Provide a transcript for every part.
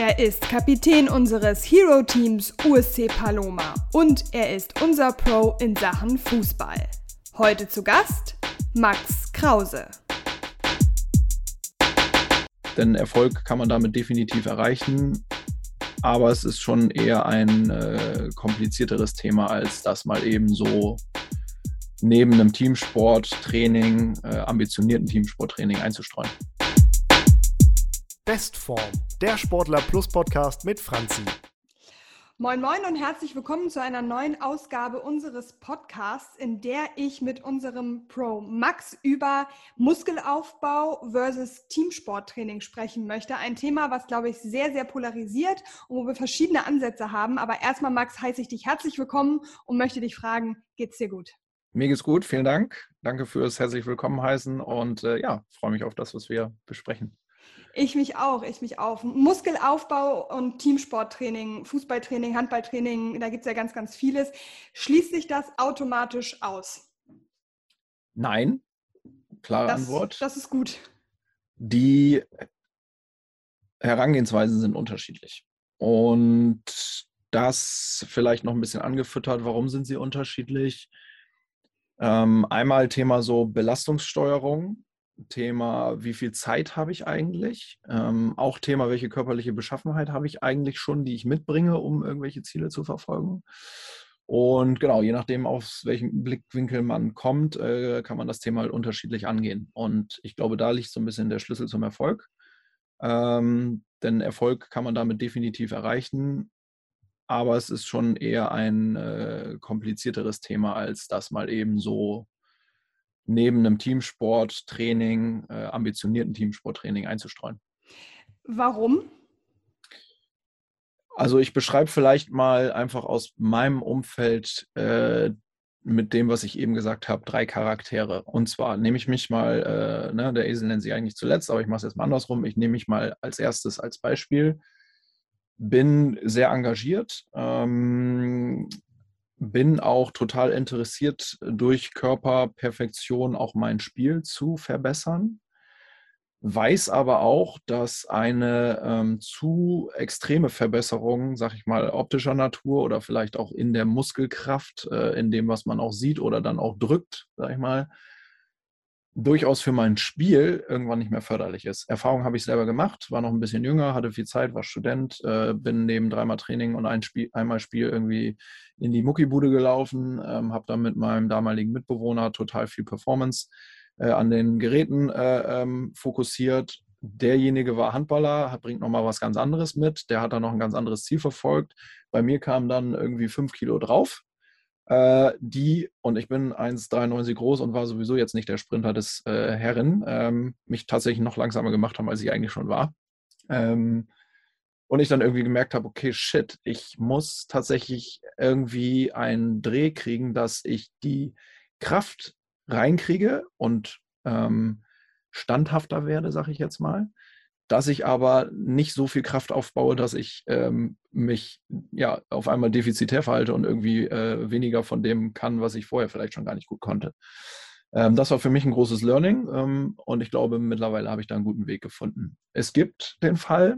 Er ist Kapitän unseres Hero-Teams USC Paloma und er ist unser Pro in Sachen Fußball. Heute zu Gast Max Krause. Denn Erfolg kann man damit definitiv erreichen, aber es ist schon eher ein äh, komplizierteres Thema, als das mal eben so neben einem Teamsporttraining, äh, ambitionierten Teamsporttraining einzustreuen. Bestform, der Sportler Plus Podcast mit Franzi. Moin Moin und herzlich willkommen zu einer neuen Ausgabe unseres Podcasts, in der ich mit unserem Pro Max über Muskelaufbau versus Teamsporttraining sprechen möchte. Ein Thema, was, glaube ich, sehr, sehr polarisiert und wo wir verschiedene Ansätze haben. Aber erstmal, Max, heiße ich dich herzlich willkommen und möchte dich fragen, geht's dir gut? Mir geht's gut, vielen Dank. Danke fürs herzlich willkommen heißen und äh, ja, freue mich auf das, was wir besprechen. Ich mich auch, ich mich auch. Muskelaufbau und Teamsporttraining, Fußballtraining, Handballtraining, da gibt es ja ganz, ganz vieles. Schließt sich das automatisch aus? Nein, klare das, Antwort. Das ist gut. Die Herangehensweisen sind unterschiedlich. Und das vielleicht noch ein bisschen angefüttert. Warum sind sie unterschiedlich? Ähm, einmal Thema so Belastungssteuerung. Thema, wie viel Zeit habe ich eigentlich? Ähm, auch Thema, welche körperliche Beschaffenheit habe ich eigentlich schon, die ich mitbringe, um irgendwelche Ziele zu verfolgen. Und genau, je nachdem, aus welchem Blickwinkel man kommt, äh, kann man das Thema halt unterschiedlich angehen. Und ich glaube, da liegt so ein bisschen der Schlüssel zum Erfolg. Ähm, denn Erfolg kann man damit definitiv erreichen, aber es ist schon eher ein äh, komplizierteres Thema, als das mal eben so neben einem Teamsporttraining, äh, ambitionierten Teamsporttraining einzustreuen. Warum? Also ich beschreibe vielleicht mal einfach aus meinem Umfeld äh, mit dem, was ich eben gesagt habe, drei Charaktere. Und zwar nehme ich mich mal, äh, ne, der Esel nennt sich eigentlich zuletzt, aber ich mache es jetzt mal andersrum. Ich nehme mich mal als erstes als Beispiel. Bin sehr engagiert, ähm, bin auch total interessiert, durch Körperperfektion auch mein Spiel zu verbessern. Weiß aber auch, dass eine ähm, zu extreme Verbesserung, sag ich mal, optischer Natur oder vielleicht auch in der Muskelkraft, äh, in dem, was man auch sieht oder dann auch drückt, sag ich mal, durchaus für mein Spiel irgendwann nicht mehr förderlich ist. Erfahrung habe ich selber gemacht, war noch ein bisschen jünger, hatte viel Zeit, war Student, äh, bin neben dreimal Training und ein Spiel, einmal Spiel irgendwie in die Muckibude gelaufen, ähm, habe dann mit meinem damaligen Mitbewohner total viel Performance äh, an den Geräten äh, ähm, fokussiert. Derjenige war Handballer, bringt nochmal was ganz anderes mit. Der hat dann noch ein ganz anderes Ziel verfolgt. Bei mir kam dann irgendwie fünf Kilo drauf äh, die, und ich bin 1,93 groß und war sowieso jetzt nicht der Sprinter des äh, Herren, ähm, mich tatsächlich noch langsamer gemacht haben, als ich eigentlich schon war. Ähm, und ich dann irgendwie gemerkt habe, okay, shit, ich muss tatsächlich irgendwie einen Dreh kriegen, dass ich die Kraft reinkriege und ähm, standhafter werde, sag ich jetzt mal dass ich aber nicht so viel Kraft aufbaue, dass ich ähm, mich ja auf einmal defizitär verhalte und irgendwie äh, weniger von dem kann, was ich vorher vielleicht schon gar nicht gut konnte. Ähm, das war für mich ein großes Learning ähm, und ich glaube, mittlerweile habe ich da einen guten Weg gefunden. Es gibt den Fall,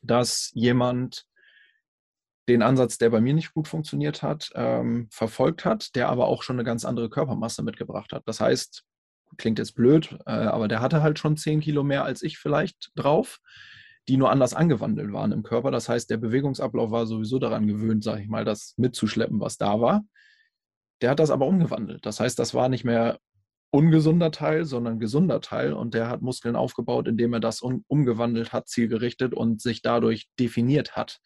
dass jemand den Ansatz, der bei mir nicht gut funktioniert hat, ähm, verfolgt hat, der aber auch schon eine ganz andere Körpermasse mitgebracht hat. Das heißt, klingt jetzt blöd, äh, aber der hatte halt schon 10 Kilo mehr als ich vielleicht drauf, die nur anders angewandelt waren im Körper. Das heißt, der Bewegungsablauf war sowieso daran gewöhnt, sage ich mal, das mitzuschleppen, was da war. Der hat das aber umgewandelt. Das heißt, das war nicht mehr ungesunder Teil, sondern gesunder Teil und der hat Muskeln aufgebaut, indem er das umgewandelt hat, zielgerichtet und sich dadurch definiert hat.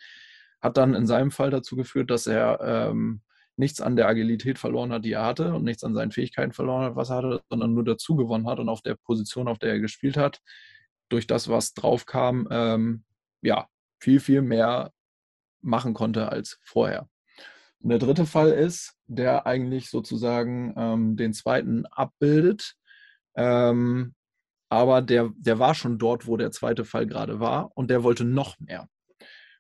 Hat dann in seinem Fall dazu geführt, dass er ähm, nichts an der Agilität verloren hat, die er hatte und nichts an seinen Fähigkeiten verloren hat, was er hatte, sondern nur dazu gewonnen hat und auf der Position, auf der er gespielt hat, durch das, was drauf kam, ähm, ja, viel, viel mehr machen konnte als vorher. Und der dritte Fall ist, der eigentlich sozusagen ähm, den zweiten abbildet, ähm, aber der, der war schon dort, wo der zweite Fall gerade war und der wollte noch mehr.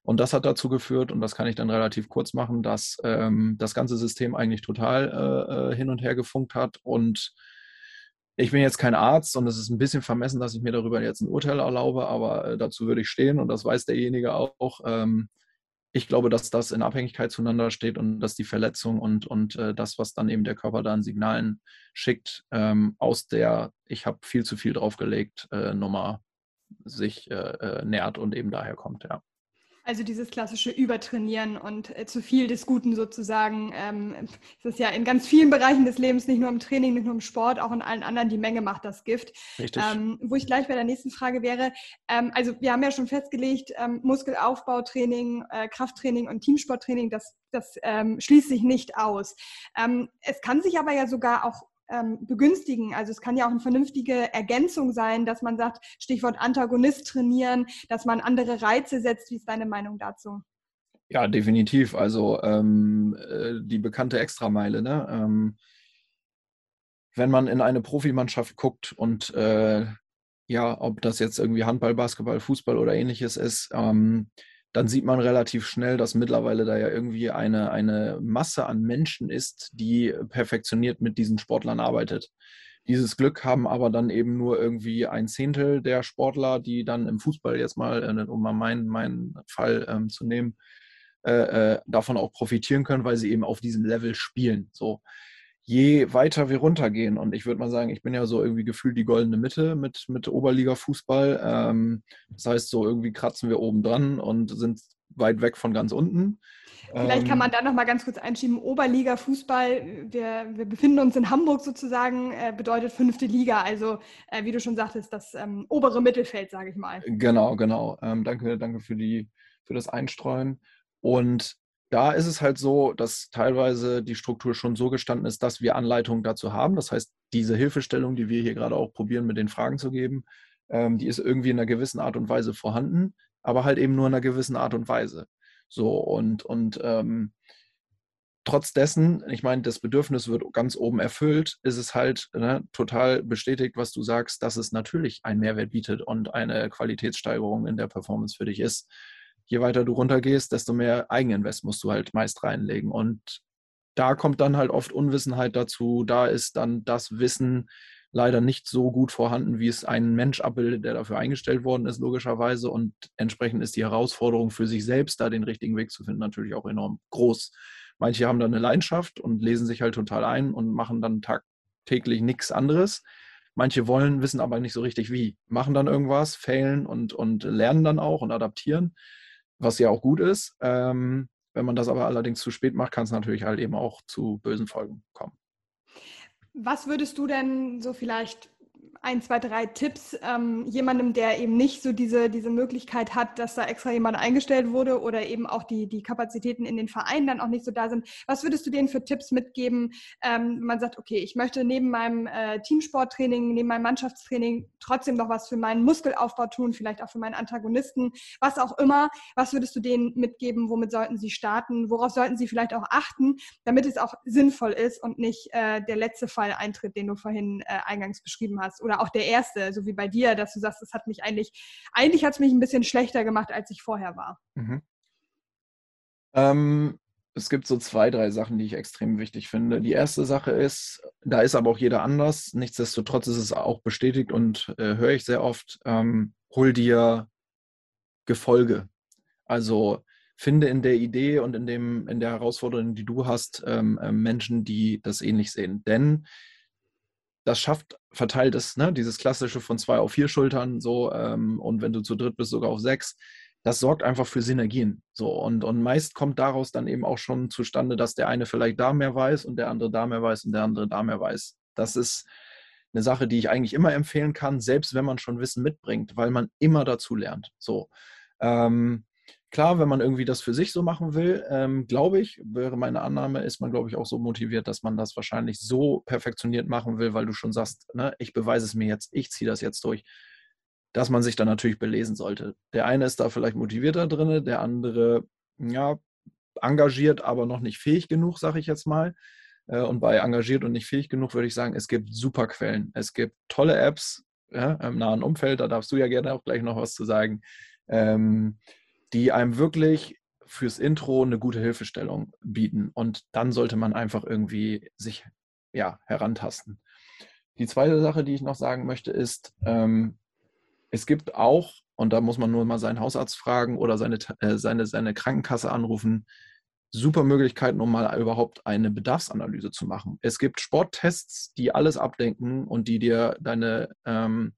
Und das hat dazu geführt, und das kann ich dann relativ kurz machen, dass ähm, das ganze System eigentlich total äh, äh hin und her gefunkt hat und ich bin jetzt kein Arzt und es ist ein bisschen vermessen, dass ich mir darüber jetzt ein Urteil erlaube, aber äh, dazu würde ich stehen und das weiß derjenige auch. Ähm, ich glaube, dass das in Abhängigkeit zueinander steht und dass die Verletzung und, und äh, das, was dann eben der Körper da an Signalen schickt, ähm, aus der ich habe viel zu viel draufgelegt äh, Nummer sich äh, äh nährt und eben daher kommt, ja. Also dieses klassische Übertrainieren und äh, zu viel des Guten sozusagen. Ähm, das ist ja in ganz vielen Bereichen des Lebens, nicht nur im Training, nicht nur im Sport, auch in allen anderen, die Menge macht das Gift. Richtig. Ähm, wo ich gleich bei der nächsten Frage wäre, ähm, also wir haben ja schon festgelegt, ähm, Muskelaufbautraining, äh, Krafttraining und Teamsporttraining, das, das ähm, schließt sich nicht aus. Ähm, es kann sich aber ja sogar auch ähm, begünstigen. Also es kann ja auch eine vernünftige Ergänzung sein, dass man sagt, Stichwort Antagonist trainieren, dass man andere Reize setzt. Wie ist deine Meinung dazu? Ja, definitiv. Also ähm, äh, die bekannte Extrameile. Ne? Ähm, wenn man in eine Profimannschaft guckt und äh, ja, ob das jetzt irgendwie Handball, Basketball, Fußball oder ähnliches ist, ähm, dann sieht man relativ schnell, dass mittlerweile da ja irgendwie eine, eine Masse an Menschen ist, die perfektioniert mit diesen Sportlern arbeitet. Dieses Glück haben aber dann eben nur irgendwie ein Zehntel der Sportler, die dann im Fußball jetzt mal, äh, um mal meinen, meinen Fall ähm, zu nehmen, äh, äh, davon auch profitieren können, weil sie eben auf diesem Level spielen. So je weiter wir runtergehen, und ich würde mal sagen, ich bin ja so irgendwie gefühlt die goldene Mitte mit, mit Oberliga-Fußball. Ähm, das heißt, so irgendwie kratzen wir oben dran und sind weit weg von ganz unten. Vielleicht kann ähm, man da noch mal ganz kurz einschieben. Oberliga-Fußball, wir, wir befinden uns in Hamburg sozusagen, äh, bedeutet fünfte Liga. Also, äh, wie du schon sagtest, das ähm, obere Mittelfeld, sage ich mal. Genau, genau. Ähm, danke, danke für, die, für das Einstreuen. Und da ist es halt so, dass teilweise die Struktur schon so gestanden ist, dass wir Anleitungen dazu haben. Das heißt, diese Hilfestellung, die wir hier gerade auch probieren, mit den Fragen zu geben, ähm, die ist irgendwie in einer gewissen Art und Weise vorhanden, aber halt eben nur in einer gewissen Art und Weise. So, und, und ähm, trotz dessen, ich meine, das Bedürfnis wird ganz oben erfüllt, ist es halt ne, total bestätigt, was du sagst, dass es natürlich einen Mehrwert bietet und eine Qualitätssteigerung in der Performance für dich ist je weiter du runtergehst, desto mehr Eigeninvest musst du halt meist reinlegen. Und da kommt dann halt oft Unwissenheit dazu. Da ist dann das Wissen leider nicht so gut vorhanden, wie es ein Mensch abbildet, der dafür eingestellt worden ist, logischerweise. Und entsprechend ist die Herausforderung für sich selbst, da den richtigen Weg zu finden, natürlich auch enorm groß. Manche haben dann eine Leidenschaft und lesen sich halt total ein und machen dann tagtäglich nichts anderes. Manche wollen, wissen aber nicht so richtig wie, machen dann irgendwas, failen und, und lernen dann auch und adaptieren was ja auch gut ist. Ähm, wenn man das aber allerdings zu spät macht, kann es natürlich halt eben auch zu bösen Folgen kommen. Was würdest du denn so vielleicht ein, zwei, drei Tipps ähm, jemandem, der eben nicht so diese, diese Möglichkeit hat, dass da extra jemand eingestellt wurde oder eben auch die, die Kapazitäten in den Vereinen dann auch nicht so da sind. Was würdest du denen für Tipps mitgeben, ähm, man sagt, okay, ich möchte neben meinem äh, Teamsporttraining, neben meinem Mannschaftstraining trotzdem noch was für meinen Muskelaufbau tun, vielleicht auch für meinen Antagonisten, was auch immer. Was würdest du denen mitgeben? Womit sollten sie starten? Worauf sollten sie vielleicht auch achten, damit es auch sinnvoll ist und nicht äh, der letzte Fall eintritt, den du vorhin äh, eingangs beschrieben hast? Oder auch der erste, so wie bei dir, dass du sagst, es hat mich eigentlich, eigentlich hat es mich ein bisschen schlechter gemacht, als ich vorher war. Mhm. Ähm, es gibt so zwei, drei Sachen, die ich extrem wichtig finde. Die erste Sache ist, da ist aber auch jeder anders. Nichtsdestotrotz ist es auch bestätigt und äh, höre ich sehr oft, ähm, hol dir Gefolge. Also finde in der Idee und in, dem, in der Herausforderung, die du hast, ähm, äh, Menschen, die das ähnlich sehen. Denn das schafft verteiltes, ne, dieses klassische von zwei auf vier Schultern so ähm, und wenn du zu dritt bist, sogar auf sechs. Das sorgt einfach für Synergien. So und, und meist kommt daraus dann eben auch schon zustande, dass der eine vielleicht da mehr weiß und der andere da mehr weiß und der andere da mehr weiß. Das ist eine Sache, die ich eigentlich immer empfehlen kann, selbst wenn man schon Wissen mitbringt, weil man immer dazu lernt. So. Ähm, Klar, wenn man irgendwie das für sich so machen will, ähm, glaube ich, wäre meine Annahme, ist man, glaube ich, auch so motiviert, dass man das wahrscheinlich so perfektioniert machen will, weil du schon sagst, ne, ich beweise es mir jetzt, ich ziehe das jetzt durch, dass man sich dann natürlich belesen sollte. Der eine ist da vielleicht motivierter drin, der andere, ja, engagiert, aber noch nicht fähig genug, sage ich jetzt mal. Äh, und bei engagiert und nicht fähig genug würde ich sagen, es gibt super Quellen. Es gibt tolle Apps ja, im nahen Umfeld, da darfst du ja gerne auch gleich noch was zu sagen. Ähm, die einem wirklich fürs Intro eine gute Hilfestellung bieten. Und dann sollte man einfach irgendwie sich ja, herantasten. Die zweite Sache, die ich noch sagen möchte, ist, ähm, es gibt auch, und da muss man nur mal seinen Hausarzt fragen oder seine, äh, seine, seine Krankenkasse anrufen, super Möglichkeiten, um mal überhaupt eine Bedarfsanalyse zu machen. Es gibt Sporttests, die alles abdenken und die dir deine ähm,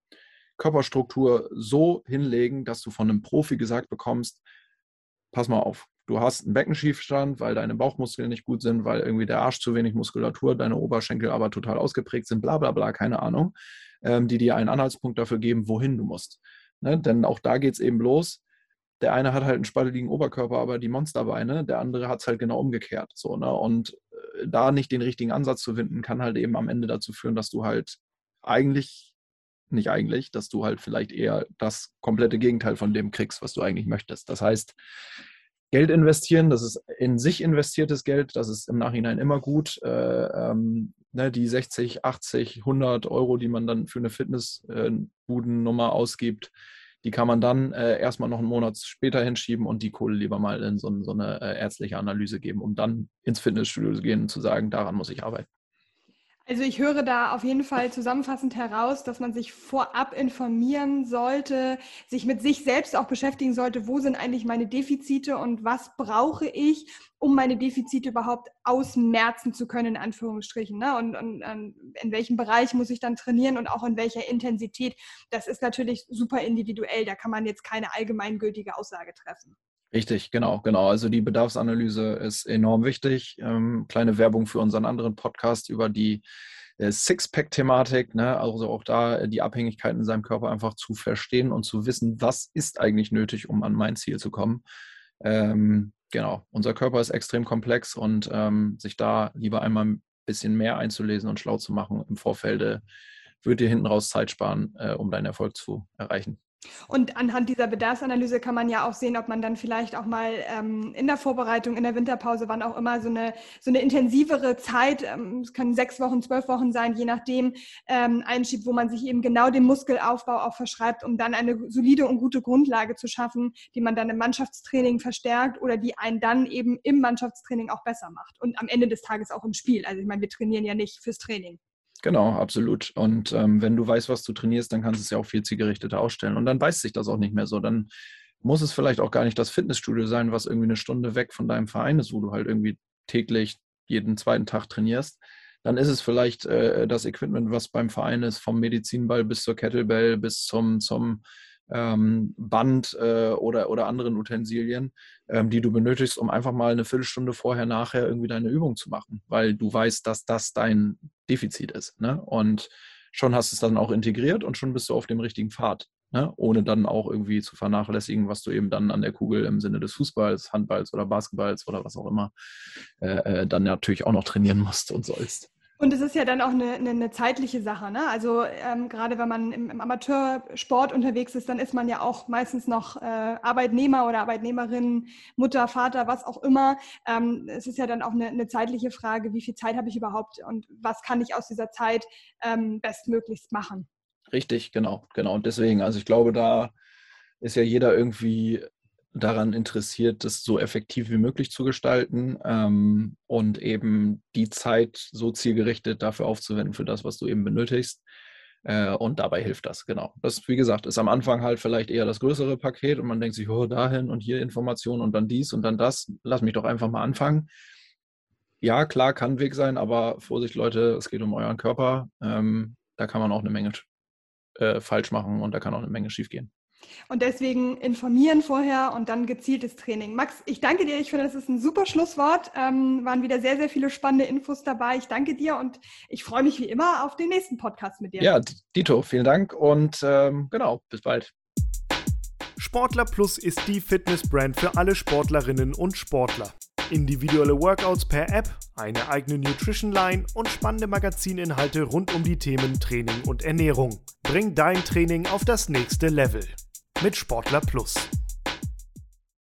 Körperstruktur so hinlegen, dass du von einem Profi gesagt bekommst, pass mal auf, du hast einen Beckenschiefstand, weil deine Bauchmuskeln nicht gut sind, weil irgendwie der Arsch zu wenig Muskulatur, deine Oberschenkel aber total ausgeprägt sind, bla bla bla, keine Ahnung, ähm, die dir einen Anhaltspunkt dafür geben, wohin du musst. Ne? Denn auch da geht es eben los. Der eine hat halt einen spatteligen Oberkörper, aber die Monsterbeine, der andere hat es halt genau umgekehrt. So, ne? Und äh, da nicht den richtigen Ansatz zu finden, kann halt eben am Ende dazu führen, dass du halt eigentlich nicht eigentlich, dass du halt vielleicht eher das komplette Gegenteil von dem kriegst, was du eigentlich möchtest. Das heißt, Geld investieren, das ist in sich investiertes Geld, das ist im Nachhinein immer gut. Äh, ähm, ne, die 60, 80, 100 Euro, die man dann für eine Fitnessbudennummer äh, ausgibt, die kann man dann äh, erstmal noch einen Monat später hinschieben und die Kohle lieber mal in so, so eine äh, ärztliche Analyse geben, um dann ins Fitnessstudio zu gehen und zu sagen, daran muss ich arbeiten. Also ich höre da auf jeden Fall zusammenfassend heraus, dass man sich vorab informieren sollte, sich mit sich selbst auch beschäftigen sollte, wo sind eigentlich meine Defizite und was brauche ich, um meine Defizite überhaupt ausmerzen zu können, in Anführungsstrichen. Ne? Und, und, und in welchem Bereich muss ich dann trainieren und auch in welcher Intensität. Das ist natürlich super individuell, da kann man jetzt keine allgemeingültige Aussage treffen. Richtig, genau, genau. Also die Bedarfsanalyse ist enorm wichtig. Ähm, kleine Werbung für unseren anderen Podcast über die äh, Sixpack-Thematik, ne? also auch da die Abhängigkeiten in seinem Körper einfach zu verstehen und zu wissen, was ist eigentlich nötig, um an mein Ziel zu kommen. Ähm, genau, unser Körper ist extrem komplex und ähm, sich da lieber einmal ein bisschen mehr einzulesen und schlau zu machen im Vorfeld, wird dir hinten raus Zeit sparen, äh, um deinen Erfolg zu erreichen. Und anhand dieser Bedarfsanalyse kann man ja auch sehen, ob man dann vielleicht auch mal ähm, in der Vorbereitung, in der Winterpause, wann auch immer, so eine, so eine intensivere Zeit, ähm, es können sechs Wochen, zwölf Wochen sein, je nachdem, ähm, einschiebt, wo man sich eben genau den Muskelaufbau auch verschreibt, um dann eine solide und gute Grundlage zu schaffen, die man dann im Mannschaftstraining verstärkt oder die einen dann eben im Mannschaftstraining auch besser macht und am Ende des Tages auch im Spiel. Also ich meine, wir trainieren ja nicht fürs Training. Genau, absolut. Und ähm, wenn du weißt, was du trainierst, dann kannst du es ja auch viel zielgerichteter ausstellen. Und dann weiß sich das auch nicht mehr so. Dann muss es vielleicht auch gar nicht das Fitnessstudio sein, was irgendwie eine Stunde weg von deinem Verein ist, wo du halt irgendwie täglich jeden zweiten Tag trainierst. Dann ist es vielleicht äh, das Equipment, was beim Verein ist, vom Medizinball bis zur Kettlebell bis zum, zum ähm, Band äh, oder, oder anderen Utensilien, ähm, die du benötigst, um einfach mal eine Viertelstunde vorher, nachher irgendwie deine Übung zu machen, weil du weißt, dass das dein Defizit ist. Ne? Und schon hast du es dann auch integriert und schon bist du auf dem richtigen Pfad. Ne? Ohne dann auch irgendwie zu vernachlässigen, was du eben dann an der Kugel im Sinne des Fußballs, Handballs oder Basketballs oder was auch immer äh, äh, dann natürlich auch noch trainieren musst und sollst. Und es ist ja dann auch eine, eine, eine zeitliche Sache. Ne? Also ähm, gerade wenn man im, im, Amateursport unterwegs ist, dann ist man ja auch meistens noch äh, Arbeitnehmer oder Arbeitnehmerin, Mutter, Vater, was auch immer. Ähm, es ist ja dann auch eine, eine zeitliche Frage, wie viel Zeit habe ich überhaupt und was kann ich aus dieser Zeit ähm, bestmöglichst machen. Richtig, genau, genau. Und deswegen, also ich glaube, da ist ja jeder irgendwie daran interessiert, das so effektiv wie möglich zu gestalten ähm, und eben die Zeit so zielgerichtet dafür aufzuwenden für das, was du eben benötigst. Äh, und dabei hilft das, genau. Das, wie gesagt, ist am Anfang halt vielleicht eher das größere Paket und man denkt sich, oh, dahin und hier Informationen und dann dies und dann das. Lass mich doch einfach mal anfangen. Ja, klar, kann Weg sein, aber Vorsicht, Leute, es geht um euren Körper. Ähm, da kann man auch eine Menge äh, falsch machen und da kann auch eine Menge schief gehen. Und deswegen informieren vorher und dann gezieltes Training. Max, ich danke dir. Ich finde, das ist ein super Schlusswort. Ähm, waren wieder sehr, sehr viele spannende Infos dabei. Ich danke dir und ich freue mich wie immer auf den nächsten Podcast mit dir. Ja, Dito, vielen Dank und ähm, genau, bis bald. Sportler Plus ist die Fitnessbrand für alle Sportlerinnen und Sportler. Individuelle Workouts per App, eine eigene Nutrition Line und spannende Magazininhalte rund um die Themen Training und Ernährung. Bring dein Training auf das nächste Level mit Sportler Plus.